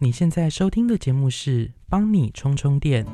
你现在收听的节目是帮你充充电。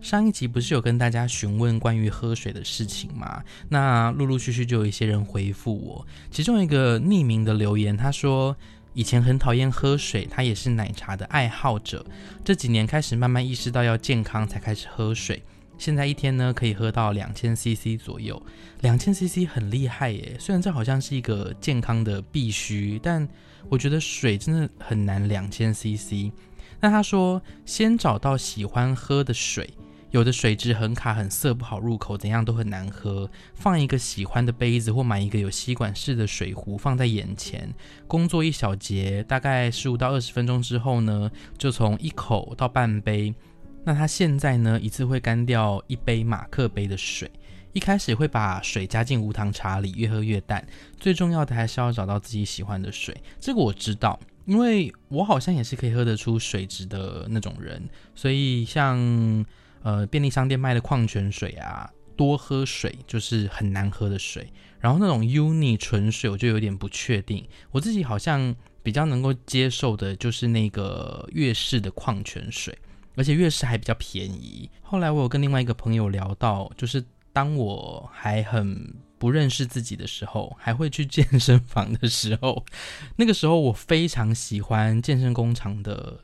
上一集不是有跟大家询问关于喝水的事情吗？那陆陆续续就有一些人回复我，其中一个匿名的留言，他说以前很讨厌喝水，他也是奶茶的爱好者，这几年开始慢慢意识到要健康才开始喝水，现在一天呢可以喝到两千 CC 左右，两千 CC 很厉害耶。虽然这好像是一个健康的必须，但我觉得水真的很难两千 CC。那他说先找到喜欢喝的水。有的水质很卡、很涩、不好入口，怎样都很难喝。放一个喜欢的杯子，或买一个有吸管式的水壶放在眼前，工作一小节，大概十五到二十分钟之后呢，就从一口到半杯。那他现在呢，一次会干掉一杯马克杯的水。一开始会把水加进无糖茶里，越喝越淡。最重要的还是要找到自己喜欢的水。这个我知道，因为我好像也是可以喝得出水质的那种人，所以像。呃，便利商店卖的矿泉水啊，多喝水就是很难喝的水。然后那种 uni 纯水，我就有点不确定。我自己好像比较能够接受的，就是那个悦氏的矿泉水，而且悦氏还比较便宜。后来我有跟另外一个朋友聊到，就是当我还很不认识自己的时候，还会去健身房的时候，那个时候我非常喜欢健身工厂的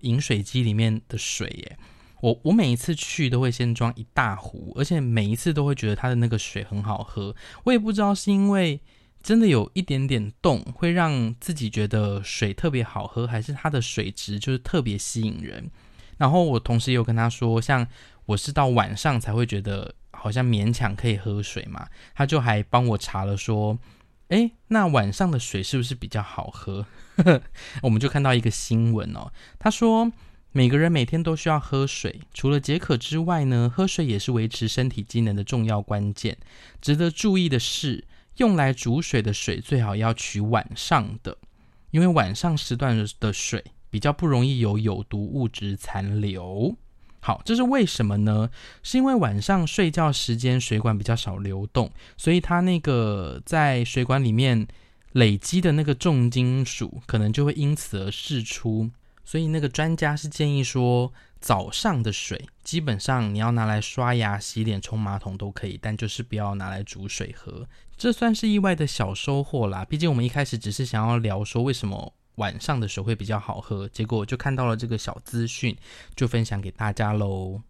饮水机里面的水耶。我我每一次去都会先装一大壶，而且每一次都会觉得它的那个水很好喝。我也不知道是因为真的有一点点冻会让自己觉得水特别好喝，还是它的水质就是特别吸引人。然后我同时也有跟他说，像我是到晚上才会觉得好像勉强可以喝水嘛，他就还帮我查了说，诶，那晚上的水是不是比较好喝？我们就看到一个新闻哦，他说。每个人每天都需要喝水，除了解渴之外呢，喝水也是维持身体机能的重要关键。值得注意的是，用来煮水的水最好要取晚上的，因为晚上时段的水比较不容易有有毒物质残留。好，这是为什么呢？是因为晚上睡觉时间水管比较少流动，所以它那个在水管里面累积的那个重金属，可能就会因此而释出。所以那个专家是建议说，早上的水基本上你要拿来刷牙、洗脸、冲马桶都可以，但就是不要拿来煮水喝。这算是意外的小收获啦。毕竟我们一开始只是想要聊说为什么晚上的水会比较好喝，结果就看到了这个小资讯，就分享给大家喽。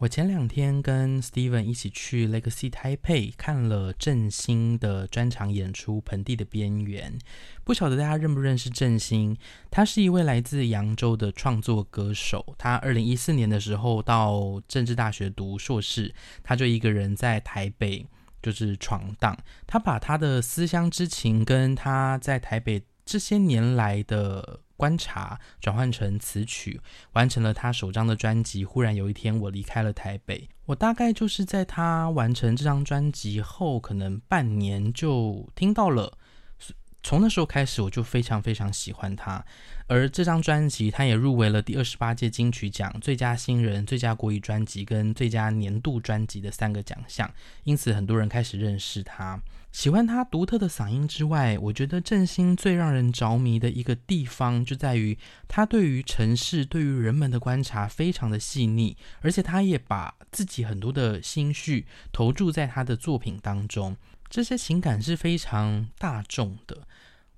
我前两天跟 Steven 一起去 Legacy Taipei 看了振兴的专场演出《盆地的边缘》，不晓得大家认不认识振兴？他是一位来自扬州的创作歌手。他二零一四年的时候到政治大学读硕士，他就一个人在台北就是闯荡。他把他的思乡之情跟他在台北这些年来的。观察转换成词曲，完成了他首张的专辑。忽然有一天，我离开了台北。我大概就是在他完成这张专辑后，可能半年就听到了。从那时候开始，我就非常非常喜欢他。而这张专辑，他也入围了第二十八届金曲奖最佳新人、最佳国语专辑跟最佳年度专辑的三个奖项。因此，很多人开始认识他。喜欢他独特的嗓音之外，我觉得振兴最让人着迷的一个地方就在于他对于城市、对于人们的观察非常的细腻，而且他也把自己很多的心绪投注在他的作品当中，这些情感是非常大众的。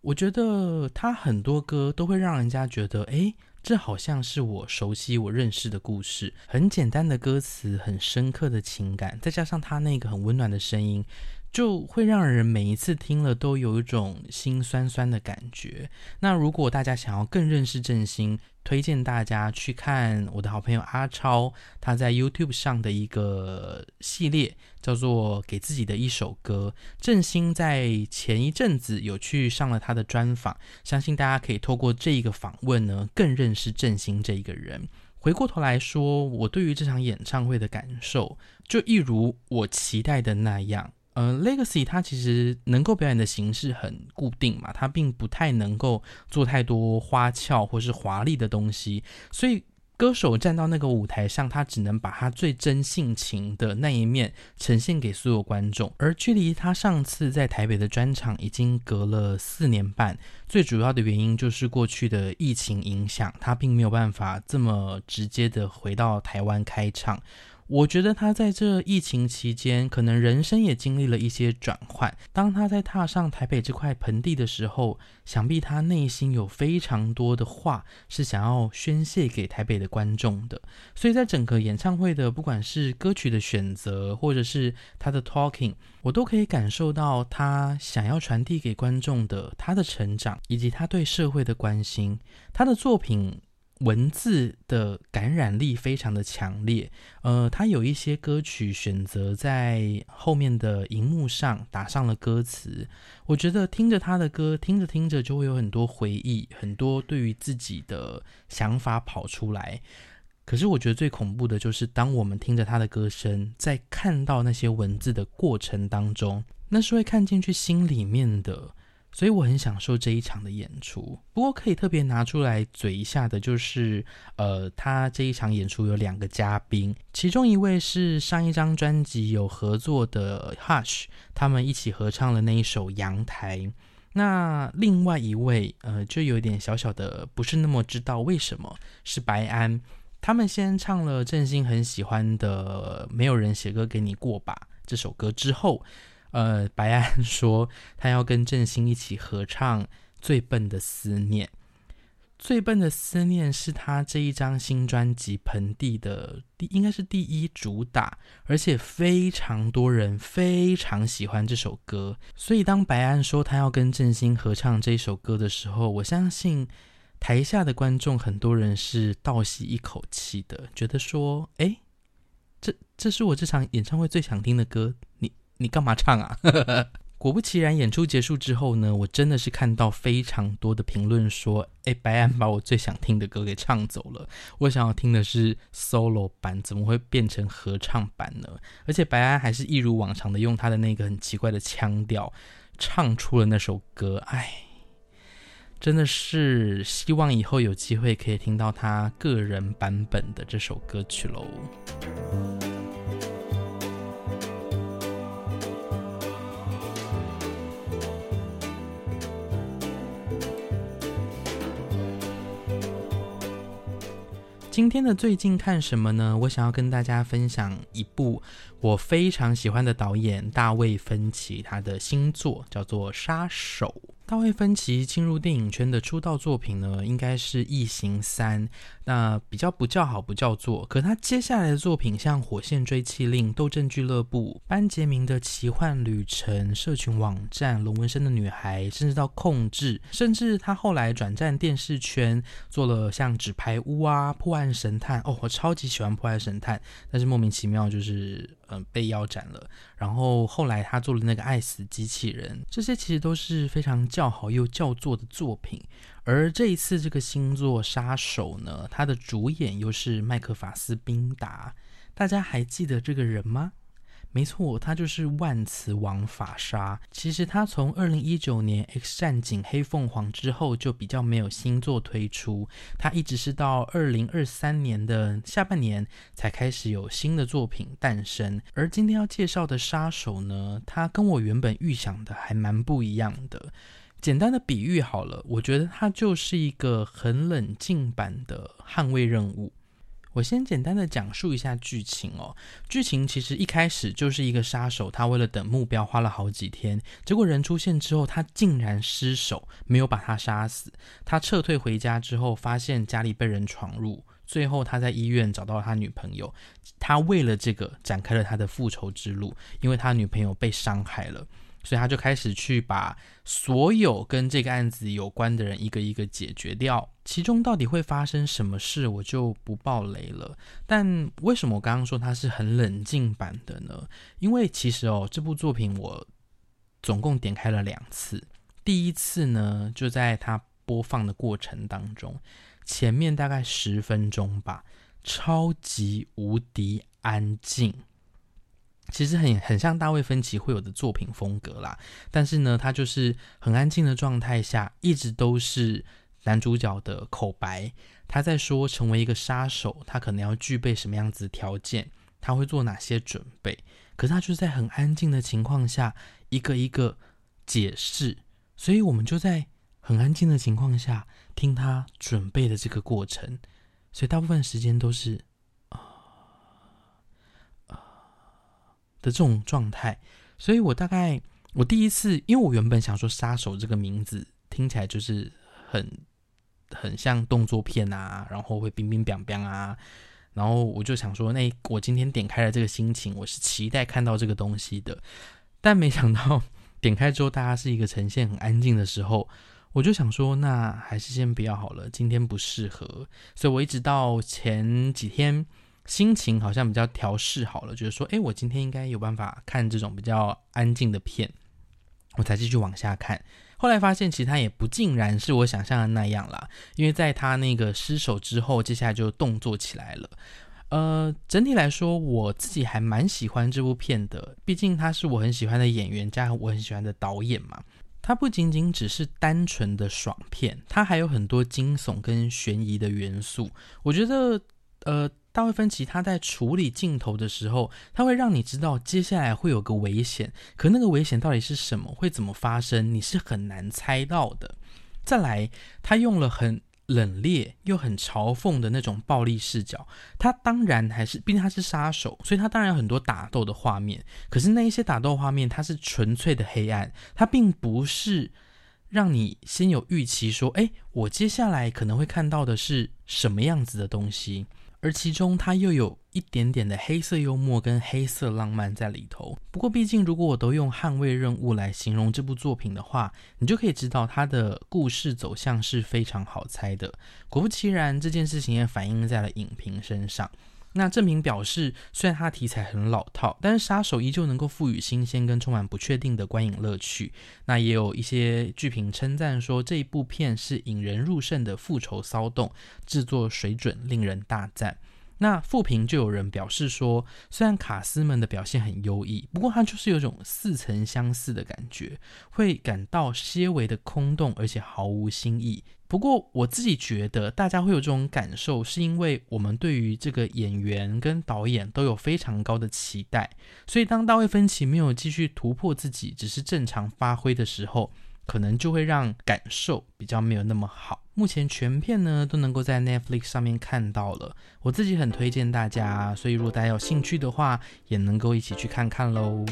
我觉得他很多歌都会让人家觉得，诶，这好像是我熟悉、我认识的故事。很简单的歌词，很深刻的情感，再加上他那个很温暖的声音。就会让人每一次听了都有一种心酸酸的感觉。那如果大家想要更认识振兴，推荐大家去看我的好朋友阿超他在 YouTube 上的一个系列，叫做《给自己的一首歌》。振兴在前一阵子有去上了他的专访，相信大家可以透过这一个访问呢，更认识振兴这一个人。回过头来说，我对于这场演唱会的感受，就一如我期待的那样。呃，Legacy 它其实能够表演的形式很固定嘛，它并不太能够做太多花俏或是华丽的东西，所以歌手站到那个舞台上，他只能把他最真性情的那一面呈现给所有观众。而距离他上次在台北的专场已经隔了四年半，最主要的原因就是过去的疫情影响，他并没有办法这么直接的回到台湾开唱。我觉得他在这疫情期间，可能人生也经历了一些转换。当他在踏上台北这块盆地的时候，想必他内心有非常多的话是想要宣泄给台北的观众的。所以在整个演唱会的，不管是歌曲的选择，或者是他的 talking，我都可以感受到他想要传递给观众的他的成长，以及他对社会的关心。他的作品。文字的感染力非常的强烈，呃，他有一些歌曲选择在后面的荧幕上打上了歌词，我觉得听着他的歌，听着听着就会有很多回忆，很多对于自己的想法跑出来。可是我觉得最恐怖的就是，当我们听着他的歌声，在看到那些文字的过程当中，那是会看进去心里面的。所以我很享受这一场的演出。不过可以特别拿出来嘴一下的，就是呃，他这一场演出有两个嘉宾，其中一位是上一张专辑有合作的 Hush，他们一起合唱了那一首《阳台》。那另外一位呃，就有点小小的不是那么知道为什么是白安。他们先唱了郑兴很喜欢的《没有人写歌给你过吧》这首歌之后。呃，白安说他要跟郑兴一起合唱《最笨的思念》。《最笨的思念》是他这一张新专辑《盆地》的第，应该是第一主打，而且非常多人非常喜欢这首歌。所以当白安说他要跟郑兴合唱这首歌的时候，我相信台下的观众很多人是倒吸一口气的，觉得说：“哎，这这是我这场演唱会最想听的歌。”你。你干嘛唱啊？果不其然，演出结束之后呢，我真的是看到非常多的评论说：“哎，白安把我最想听的歌给唱走了。我想要听的是 solo 版，怎么会变成合唱版呢？而且白安还是一如往常的用他的那个很奇怪的腔调唱出了那首歌。哎，真的是希望以后有机会可以听到他个人版本的这首歌曲喽。”今天的最近看什么呢？我想要跟大家分享一部我非常喜欢的导演大卫芬奇他的新作，叫做《杀手》。大卫芬奇进入电影圈的出道作品呢，应该是《异形三》。那比较不叫好不叫座，可他接下来的作品像《火线追缉令》《斗阵俱乐部》《班杰明的奇幻旅程》《社群网站》《龙纹身的女孩》，甚至到《控制》，甚至他后来转战电视圈，做了像《纸牌屋》啊《破案神探》。哦，我超级喜欢《破案神探》，但是莫名其妙就是嗯被腰斩了。然后后来他做了那个《爱死机器人》，这些其实都是非常叫好又叫座的作品。而这一次这个星座《杀手》呢，他的主演又是麦克法斯宾达，大家还记得这个人吗？没错，他就是万磁王法沙。其实他从二零一九年《X 战警：黑凤凰》之后就比较没有新作推出，他一直是到二零二三年的下半年才开始有新的作品诞生。而今天要介绍的《杀手》呢，他跟我原本预想的还蛮不一样的。简单的比喻好了，我觉得它就是一个很冷静版的捍卫任务。我先简单的讲述一下剧情哦。剧情其实一开始就是一个杀手，他为了等目标花了好几天，结果人出现之后，他竟然失手，没有把他杀死。他撤退回家之后，发现家里被人闯入，最后他在医院找到了他女朋友。他为了这个展开了他的复仇之路，因为他女朋友被伤害了。所以他就开始去把所有跟这个案子有关的人一个一个解决掉，其中到底会发生什么事，我就不爆雷了。但为什么我刚刚说它是很冷静版的呢？因为其实哦，这部作品我总共点开了两次，第一次呢就在它播放的过程当中，前面大概十分钟吧，超级无敌安静。其实很很像大卫芬奇会有的作品风格啦，但是呢，他就是很安静的状态下，一直都是男主角的口白。他在说成为一个杀手，他可能要具备什么样子的条件，他会做哪些准备。可是他就是在很安静的情况下，一个一个解释，所以我们就在很安静的情况下听他准备的这个过程，所以大部分时间都是啊啊的这种状态。所以我大概我第一次，因为我原本想说“杀手”这个名字听起来就是很。很像动作片啊，然后会冰冰冰冰啊，然后我就想说，那我今天点开了这个心情，我是期待看到这个东西的，但没想到点开之后，大家是一个呈现很安静的时候，我就想说，那还是先不要好了，今天不适合，所以我一直到前几天心情好像比较调试好了，就是说，哎，我今天应该有办法看这种比较安静的片，我才继续往下看。后来发现，其实他也不尽然是我想象的那样啦，因为在他那个失手之后，接下来就动作起来了。呃，整体来说，我自己还蛮喜欢这部片的，毕竟他是我很喜欢的演员加上我很喜欢的导演嘛。它不仅仅只是单纯的爽片，它还有很多惊悚跟悬疑的元素。我觉得，呃。大卫芬奇他在处理镜头的时候，他会让你知道接下来会有个危险，可那个危险到底是什么，会怎么发生，你是很难猜到的。再来，他用了很冷冽又很嘲讽的那种暴力视角，他当然还是，毕竟他是杀手，所以他当然有很多打斗的画面。可是那一些打斗画面，它是纯粹的黑暗，它并不是让你先有预期说，哎，我接下来可能会看到的是什么样子的东西。而其中，它又有一点点的黑色幽默跟黑色浪漫在里头。不过，毕竟如果我都用捍卫任务来形容这部作品的话，你就可以知道它的故事走向是非常好猜的。果不其然，这件事情也反映在了影评身上。那证明表示，虽然它题材很老套，但是杀手依旧能够赋予新鲜跟充满不确定的观影乐趣。那也有一些剧评称赞说，这一部片是引人入胜的复仇骚动，制作水准令人大赞。那复评就有人表示说，虽然卡斯们的表现很优异，不过它就是有种似曾相似的感觉，会感到些微的空洞，而且毫无新意。不过我自己觉得，大家会有这种感受，是因为我们对于这个演员跟导演都有非常高的期待，所以当大卫芬奇没有继续突破自己，只是正常发挥的时候，可能就会让感受比较没有那么好。目前全片呢都能够在 Netflix 上面看到了，我自己很推荐大家，所以如果大家有兴趣的话，也能够一起去看看喽。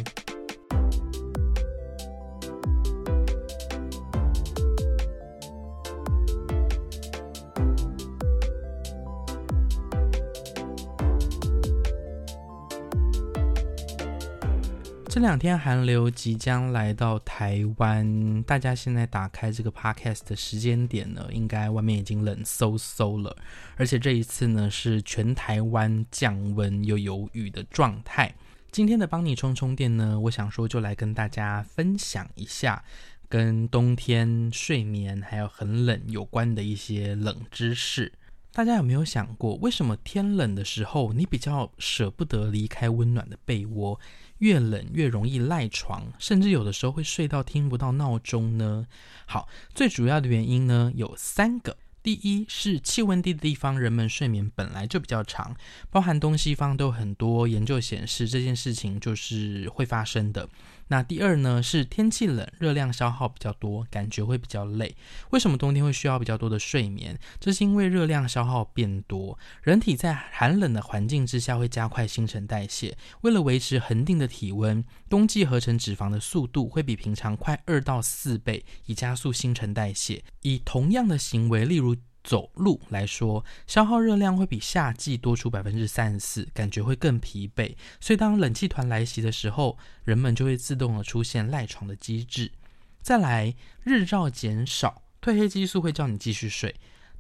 这两天寒流即将来到台湾，大家现在打开这个 podcast 的时间点呢，应该外面已经冷飕飕了。而且这一次呢，是全台湾降温又有雨的状态。今天的帮你充充电呢，我想说就来跟大家分享一下跟冬天睡眠还有很冷有关的一些冷知识。大家有没有想过，为什么天冷的时候你比较舍不得离开温暖的被窝？越冷越容易赖床，甚至有的时候会睡到听不到闹钟呢。好，最主要的原因呢有三个。第一是气温低的地方，人们睡眠本来就比较长，包含东西方都有很多研究显示这件事情就是会发生的。那第二呢，是天气冷，热量消耗比较多，感觉会比较累。为什么冬天会需要比较多的睡眠？这是因为热量消耗变多，人体在寒冷的环境之下会加快新陈代谢。为了维持恒定的体温，冬季合成脂肪的速度会比平常快二到四倍，以加速新陈代谢。以同样的行为，例如。走路来说，消耗热量会比夏季多出百分之三十四，感觉会更疲惫。所以当冷气团来袭的时候，人们就会自动的出现赖床的机制。再来，日照减少，褪黑激素会叫你继续睡。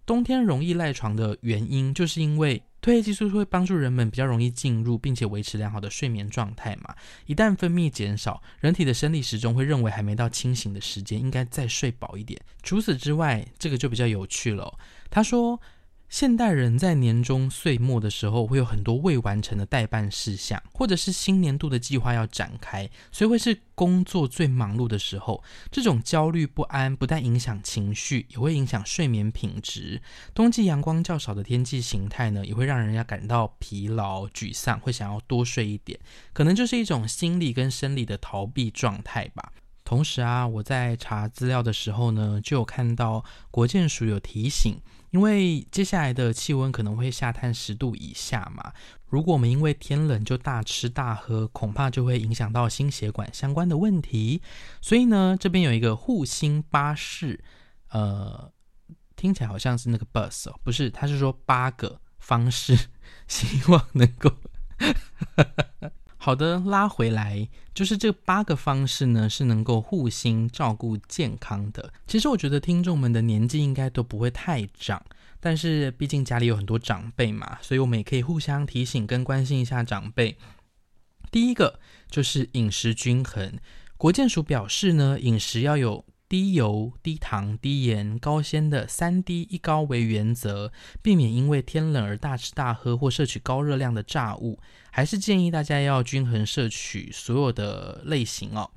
冬天容易赖床的原因，就是因为。褪黑激素会帮助人们比较容易进入并且维持良好的睡眠状态嘛？一旦分泌减少，人体的生理时钟会认为还没到清醒的时间，应该再睡饱一点。除此之外，这个就比较有趣了。他说，现代人在年终岁末的时候，会有很多未完成的待办事项，或者是新年度的计划要展开，所以会是工作最忙碌的时候。这种焦虑不安不但影响情绪，也会影响睡眠品质。冬季阳光较少的天气形态呢，也会让人家感到疲劳、沮丧，会想要多睡一点，可能就是一种心理跟生理的逃避状态吧。同时啊，我在查资料的时候呢，就有看到国健署有提醒。因为接下来的气温可能会下探十度以下嘛，如果我们因为天冷就大吃大喝，恐怕就会影响到心血管相关的问题。所以呢，这边有一个护心巴士，呃，听起来好像是那个 bus 哦，不是，他是说八个方式，希望能够。好的，拉回来，就是这八个方式呢，是能够护心照顾健康的。其实我觉得听众们的年纪应该都不会太长，但是毕竟家里有很多长辈嘛，所以我们也可以互相提醒跟关心一下长辈。第一个就是饮食均衡，国健署表示呢，饮食要有。低油、低糖、低盐、高纤的三低一高为原则，避免因为天冷而大吃大喝或摄取高热量的炸物。还是建议大家要均衡摄取所有的类型哦。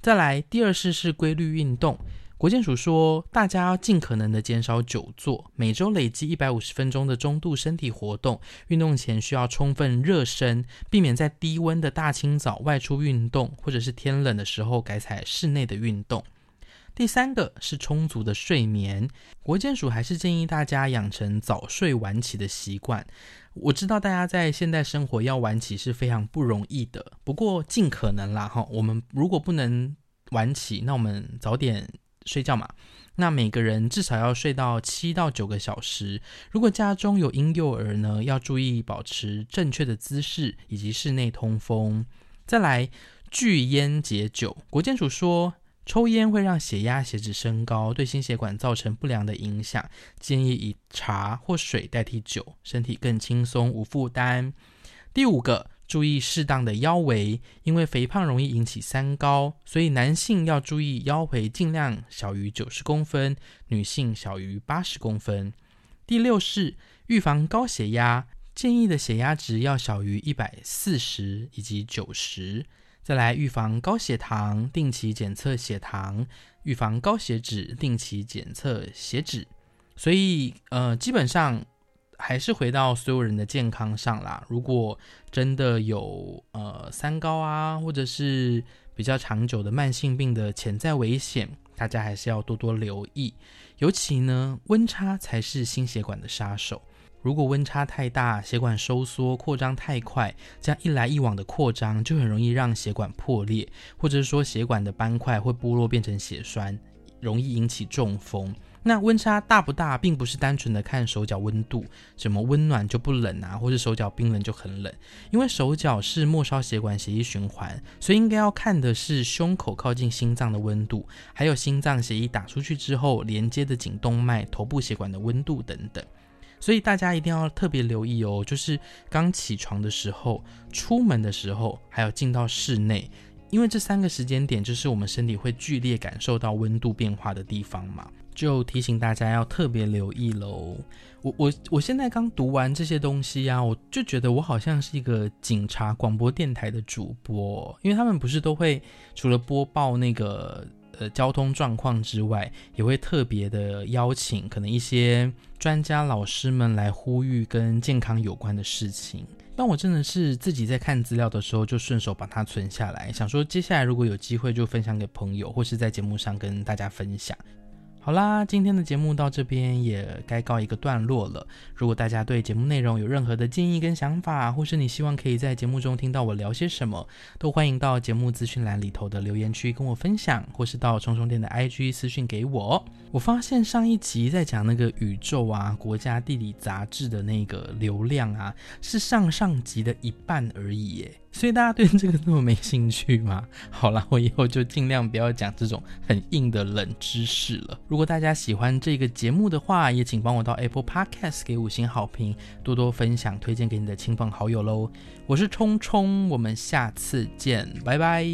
再来，第二式是规律运动。国健署说，大家要尽可能的减少久坐，每周累计一百五十分钟的中度身体活动。运动前需要充分热身，避免在低温的大清早外出运动，或者是天冷的时候改采室内的运动。第三个是充足的睡眠，国健署还是建议大家养成早睡晚起的习惯。我知道大家在现代生活要晚起是非常不容易的，不过尽可能啦哈。我们如果不能晚起，那我们早点睡觉嘛。那每个人至少要睡到七到九个小时。如果家中有婴幼儿呢，要注意保持正确的姿势以及室内通风。再来拒烟解酒，国健署说。抽烟会让血压、血脂升高，对心血管造成不良的影响。建议以茶或水代替酒，身体更轻松无负担。第五个，注意适当的腰围，因为肥胖容易引起三高，所以男性要注意腰围尽量小于九十公分，女性小于八十公分。第六是预防高血压，建议的血压值要小于一百四十以及九十。再来预防高血糖，定期检测血糖；预防高血脂，定期检测血脂。所以，呃，基本上还是回到所有人的健康上啦。如果真的有呃三高啊，或者是比较长久的慢性病的潜在危险，大家还是要多多留意。尤其呢，温差才是心血管的杀手。如果温差太大，血管收缩扩张太快，这样一来一往的扩张就很容易让血管破裂，或者是说血管的斑块会剥落变成血栓，容易引起中风。那温差大不大，并不是单纯的看手脚温度，什么温暖就不冷啊，或者手脚冰冷就很冷，因为手脚是末梢血管血液循环，所以应该要看的是胸口靠近心脏的温度，还有心脏血液打出去之后连接的颈动脉、头部血管的温度等等。所以大家一定要特别留意哦，就是刚起床的时候、出门的时候，还有进到室内，因为这三个时间点就是我们身体会剧烈感受到温度变化的地方嘛，就提醒大家要特别留意喽。我我我现在刚读完这些东西啊，我就觉得我好像是一个警察广播电台的主播，因为他们不是都会除了播报那个。呃，交通状况之外，也会特别的邀请可能一些专家老师们来呼吁跟健康有关的事情。当我真的是自己在看资料的时候，就顺手把它存下来，想说接下来如果有机会就分享给朋友，或是在节目上跟大家分享。好啦，今天的节目到这边也该告一个段落了。如果大家对节目内容有任何的建议跟想法，或是你希望可以在节目中听到我聊些什么，都欢迎到节目资讯栏里头的留言区跟我分享，或是到冲冲店的 IG 私讯给我。我发现上一集在讲那个宇宙啊，国家地理杂志的那个流量啊，是上上集的一半而已耶。所以大家对这个那么没兴趣吗？好了，我以后就尽量不要讲这种很硬的冷知识了。如果大家喜欢这个节目的话，也请帮我到 Apple Podcast 给五星好评，多多分享推荐给你的亲朋好友喽。我是冲冲，我们下次见，拜拜。